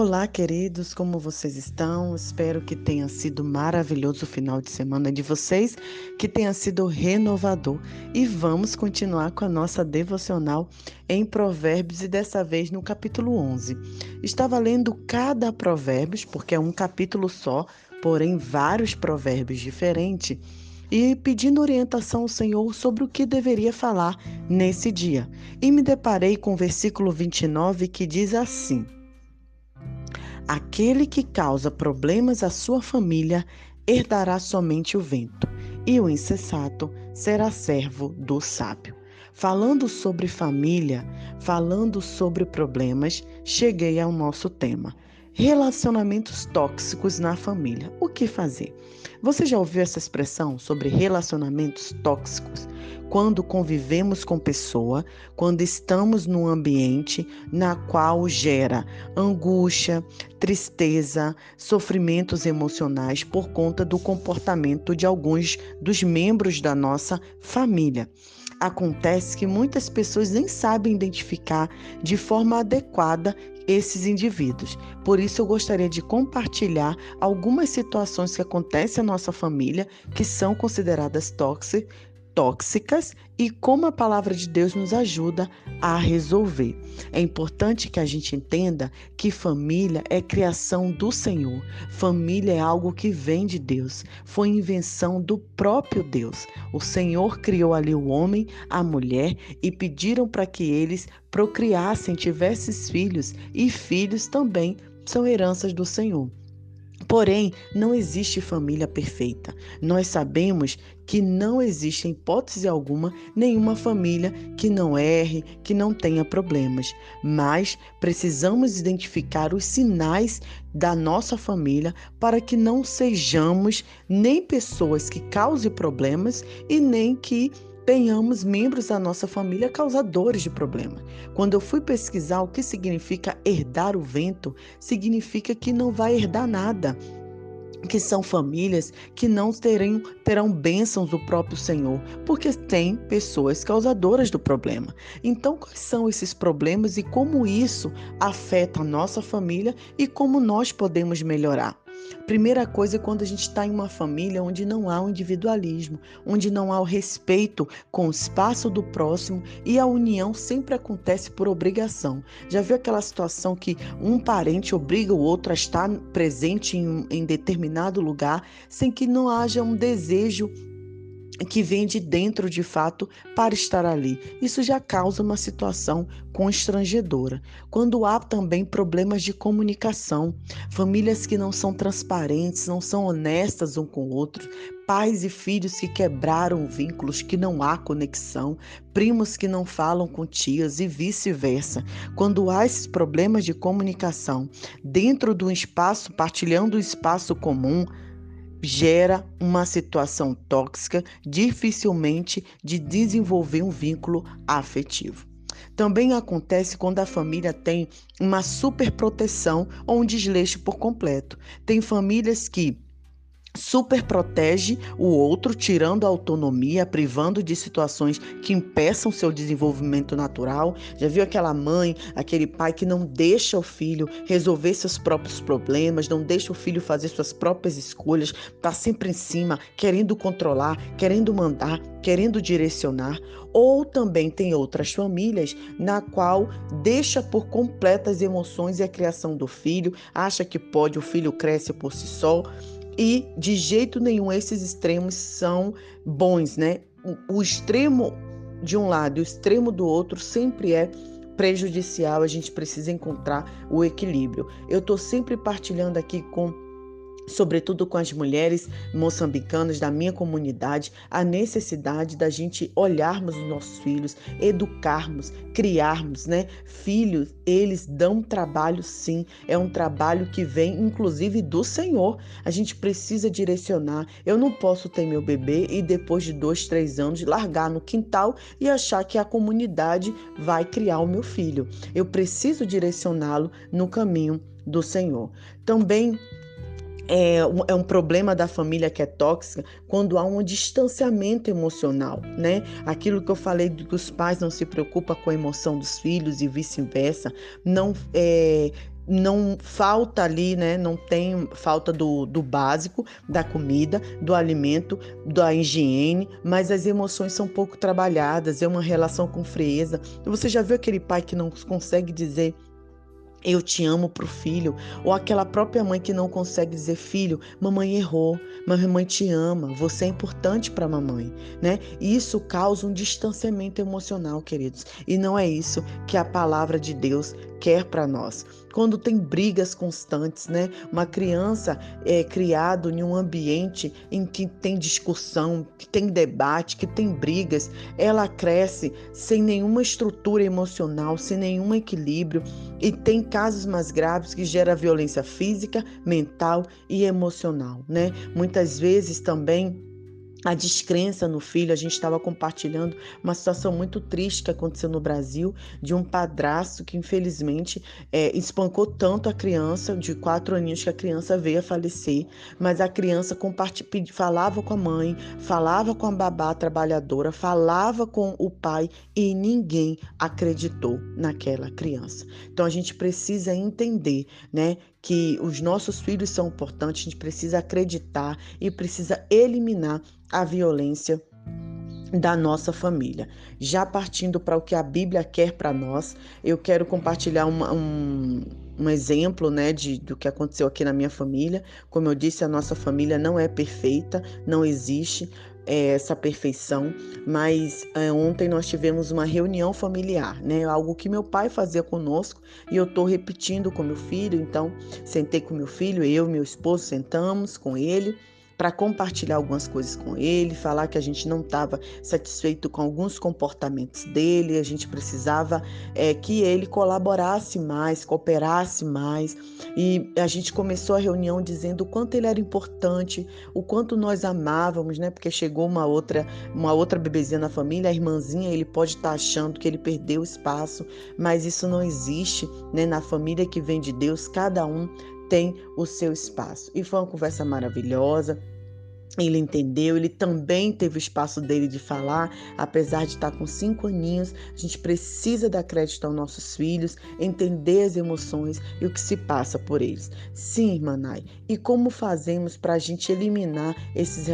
Olá, queridos, como vocês estão? Espero que tenha sido maravilhoso o final de semana de vocês, que tenha sido renovador. E vamos continuar com a nossa devocional em Provérbios e dessa vez no capítulo 11. Estava lendo cada Provérbios, porque é um capítulo só, porém vários provérbios diferentes e pedindo orientação ao Senhor sobre o que deveria falar nesse dia. E me deparei com o versículo 29 que diz assim: Aquele que causa problemas à sua família herdará somente o vento, e o insensato será servo do sábio. Falando sobre família, falando sobre problemas, cheguei ao nosso tema. Relacionamentos tóxicos na família. O que fazer? Você já ouviu essa expressão sobre relacionamentos tóxicos? Quando convivemos com pessoa, quando estamos num ambiente na qual gera angústia, tristeza, sofrimentos emocionais por conta do comportamento de alguns dos membros da nossa família. Acontece que muitas pessoas nem sabem identificar de forma adequada esses indivíduos. Por isso, eu gostaria de compartilhar algumas situações que acontecem na nossa família que são consideradas tóxicas tóxicas e como a palavra de Deus nos ajuda a resolver. É importante que a gente entenda que família é criação do Senhor. Família é algo que vem de Deus, foi invenção do próprio Deus. O Senhor criou ali o homem, a mulher e pediram para que eles procriassem, tivessem filhos e filhos também são heranças do Senhor. Porém, não existe família perfeita. Nós sabemos que não existe, em hipótese alguma, nenhuma família que não erre, que não tenha problemas. Mas precisamos identificar os sinais da nossa família para que não sejamos nem pessoas que causem problemas e nem que tenhamos membros da nossa família causadores de problema. Quando eu fui pesquisar o que significa herdar o vento, significa que não vai herdar nada que são famílias que não terão, terão bênçãos do próprio Senhor, porque tem pessoas causadoras do problema. Então, quais são esses problemas e como isso afeta a nossa família e como nós podemos melhorar? Primeira coisa é quando a gente está em uma família onde não há o individualismo, onde não há o respeito com o espaço do próximo e a união sempre acontece por obrigação. Já viu aquela situação que um parente obriga o outro a estar presente em, em determinado lugar sem que não haja um desejo que vem de dentro de fato para estar ali. Isso já causa uma situação constrangedora. Quando há também problemas de comunicação, famílias que não são transparentes, não são honestas um com o outro, pais e filhos que quebraram vínculos, que não há conexão, primos que não falam com tias e vice-versa. Quando há esses problemas de comunicação dentro do espaço, partilhando o espaço comum, gera uma situação tóxica, dificilmente de desenvolver um vínculo afetivo. Também acontece quando a família tem uma superproteção ou um desleixo por completo. Tem famílias que super protege o outro, tirando a autonomia, privando de situações que impeçam seu desenvolvimento natural. Já viu aquela mãe, aquele pai que não deixa o filho resolver seus próprios problemas, não deixa o filho fazer suas próprias escolhas, tá sempre em cima, querendo controlar, querendo mandar, querendo direcionar. Ou também tem outras famílias na qual deixa por completo as emoções e a criação do filho, acha que pode, o filho cresce por si só e de jeito nenhum esses extremos são bons, né? O extremo de um lado e o extremo do outro sempre é prejudicial, a gente precisa encontrar o equilíbrio. Eu estou sempre partilhando aqui com sobretudo com as mulheres moçambicanas da minha comunidade, a necessidade da gente olharmos os nossos filhos, educarmos, criarmos, né? Filhos, eles dão trabalho sim, é um trabalho que vem inclusive do Senhor. A gente precisa direcionar. Eu não posso ter meu bebê e depois de dois, três anos largar no quintal e achar que a comunidade vai criar o meu filho. Eu preciso direcioná-lo no caminho do Senhor. Também é um, é um problema da família que é tóxica quando há um distanciamento emocional, né? Aquilo que eu falei de que os pais não se preocupam com a emoção dos filhos e vice-versa, não é, não falta ali, né? Não tem falta do, do básico, da comida, do alimento, da higiene, mas as emoções são pouco trabalhadas, é uma relação com frieza. Você já viu aquele pai que não consegue dizer eu te amo para o filho, ou aquela própria mãe que não consegue dizer filho, mamãe errou, mamãe te ama, você é importante para mamãe, né? Isso causa um distanciamento emocional, queridos. E não é isso que a palavra de Deus quer para nós. Quando tem brigas constantes, né? Uma criança é criada em um ambiente em que tem discussão, que tem debate, que tem brigas, ela cresce sem nenhuma estrutura emocional, sem nenhum equilíbrio e tem casos mais graves que gera violência física, mental e emocional, né? Muitas vezes também a descrença no filho. A gente estava compartilhando uma situação muito triste que aconteceu no Brasil de um padrasto que infelizmente é, espancou tanto a criança de quatro aninhos que a criança veio a falecer, mas a criança falava com a mãe, falava com a babá trabalhadora, falava com o pai e ninguém acreditou naquela criança. Então a gente precisa entender, né, que os nossos filhos são importantes, a gente precisa acreditar e precisa eliminar a violência da nossa família. Já partindo para o que a Bíblia quer para nós, eu quero compartilhar uma, um, um exemplo né, de, do que aconteceu aqui na minha família. Como eu disse, a nossa família não é perfeita, não existe, é, essa perfeição, mas é, ontem nós tivemos uma reunião familiar, né? Algo que meu pai fazia conosco e eu estou repetindo com meu filho. Então, sentei com meu filho, eu e meu esposo sentamos com ele para compartilhar algumas coisas com ele, falar que a gente não estava satisfeito com alguns comportamentos dele, a gente precisava é, que ele colaborasse mais, cooperasse mais. E a gente começou a reunião dizendo o quanto ele era importante, o quanto nós amávamos, né? Porque chegou uma outra, uma outra bebezinha na família, a irmãzinha, ele pode estar tá achando que ele perdeu espaço, mas isso não existe, né? Na família que vem de Deus, cada um tem o seu espaço. E foi uma conversa maravilhosa. Ele entendeu, ele também teve o espaço dele de falar, apesar de estar com cinco aninhos. A gente precisa dar crédito aos nossos filhos, entender as emoções e o que se passa por eles. Sim, irmã Nai, e como fazemos para a gente eliminar esses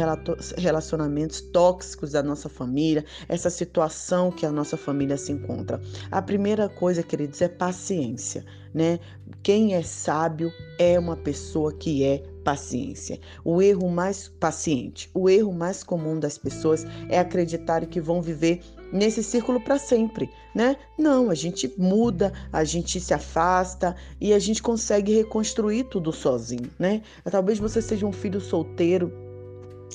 relacionamentos tóxicos da nossa família, essa situação que a nossa família se encontra? A primeira coisa, queridos, é paciência né? Quem é sábio é uma pessoa que é paciência. O erro mais paciente, o erro mais comum das pessoas é acreditar que vão viver nesse círculo para sempre, né? Não, a gente muda, a gente se afasta e a gente consegue reconstruir tudo sozinho, né? Talvez você seja um filho solteiro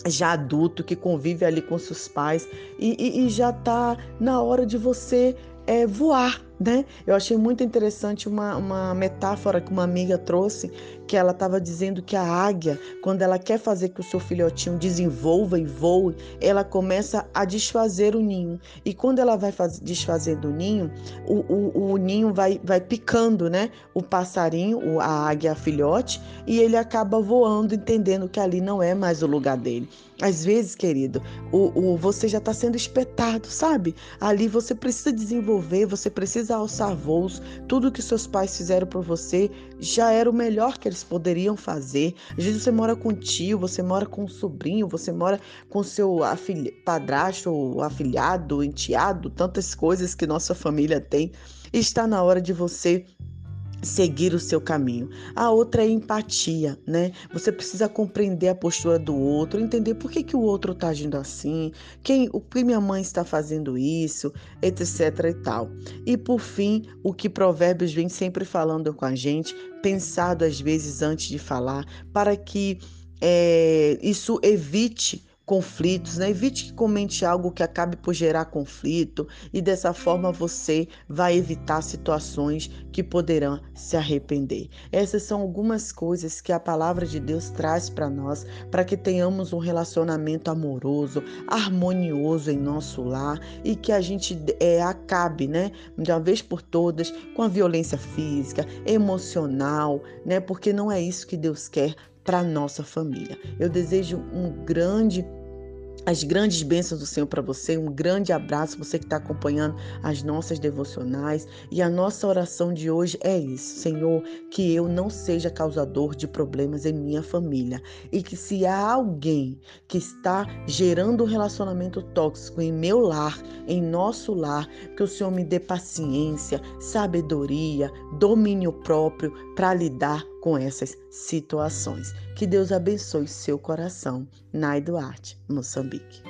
já adulto que convive ali com seus pais e, e, e já está na hora de você é, voar, né? Eu achei muito interessante uma, uma metáfora que uma amiga trouxe, que ela estava dizendo que a águia, quando ela quer fazer que o seu filhotinho desenvolva e voe, ela começa a desfazer o ninho. E quando ela vai faz, desfazendo o ninho, o, o, o, ninho vai, vai picando, né? O passarinho, a águia a filhote, e ele acaba voando, entendendo que ali não é mais o lugar dele. Às vezes, querido, o, o você já está sendo espetado, sabe? Ali você precisa desenvolver, você precisa alçar voos. Tudo que seus pais fizeram por você já era o melhor que eles poderiam fazer. Às vezes você mora com tio, você mora com sobrinho, você mora com seu afilha, padrasto, afilhado, enteado, tantas coisas que nossa família tem. Está na hora de você seguir o seu caminho. A outra é empatia, né? Você precisa compreender a postura do outro, entender por que, que o outro está agindo assim, quem, o que minha mãe está fazendo isso, etc e tal. E por fim, o que Provérbios vem sempre falando com a gente, pensado às vezes antes de falar, para que é, isso evite conflitos, né? Evite que comente algo que acabe por gerar conflito e dessa forma você vai evitar situações que poderão se arrepender. Essas são algumas coisas que a palavra de Deus traz para nós, para que tenhamos um relacionamento amoroso, harmonioso em nosso lar e que a gente é, acabe, né, de uma vez por todas, com a violência física, emocional, né? Porque não é isso que Deus quer para nossa família. Eu desejo um grande as grandes bênçãos do Senhor para você. Um grande abraço, você que está acompanhando as nossas devocionais. E a nossa oração de hoje é isso: Senhor, que eu não seja causador de problemas em minha família. E que se há alguém que está gerando um relacionamento tóxico em meu lar, em nosso lar, que o Senhor me dê paciência, sabedoria, domínio próprio para lidar com essas situações. Que Deus abençoe seu coração. Nai Duarte, Moçambique.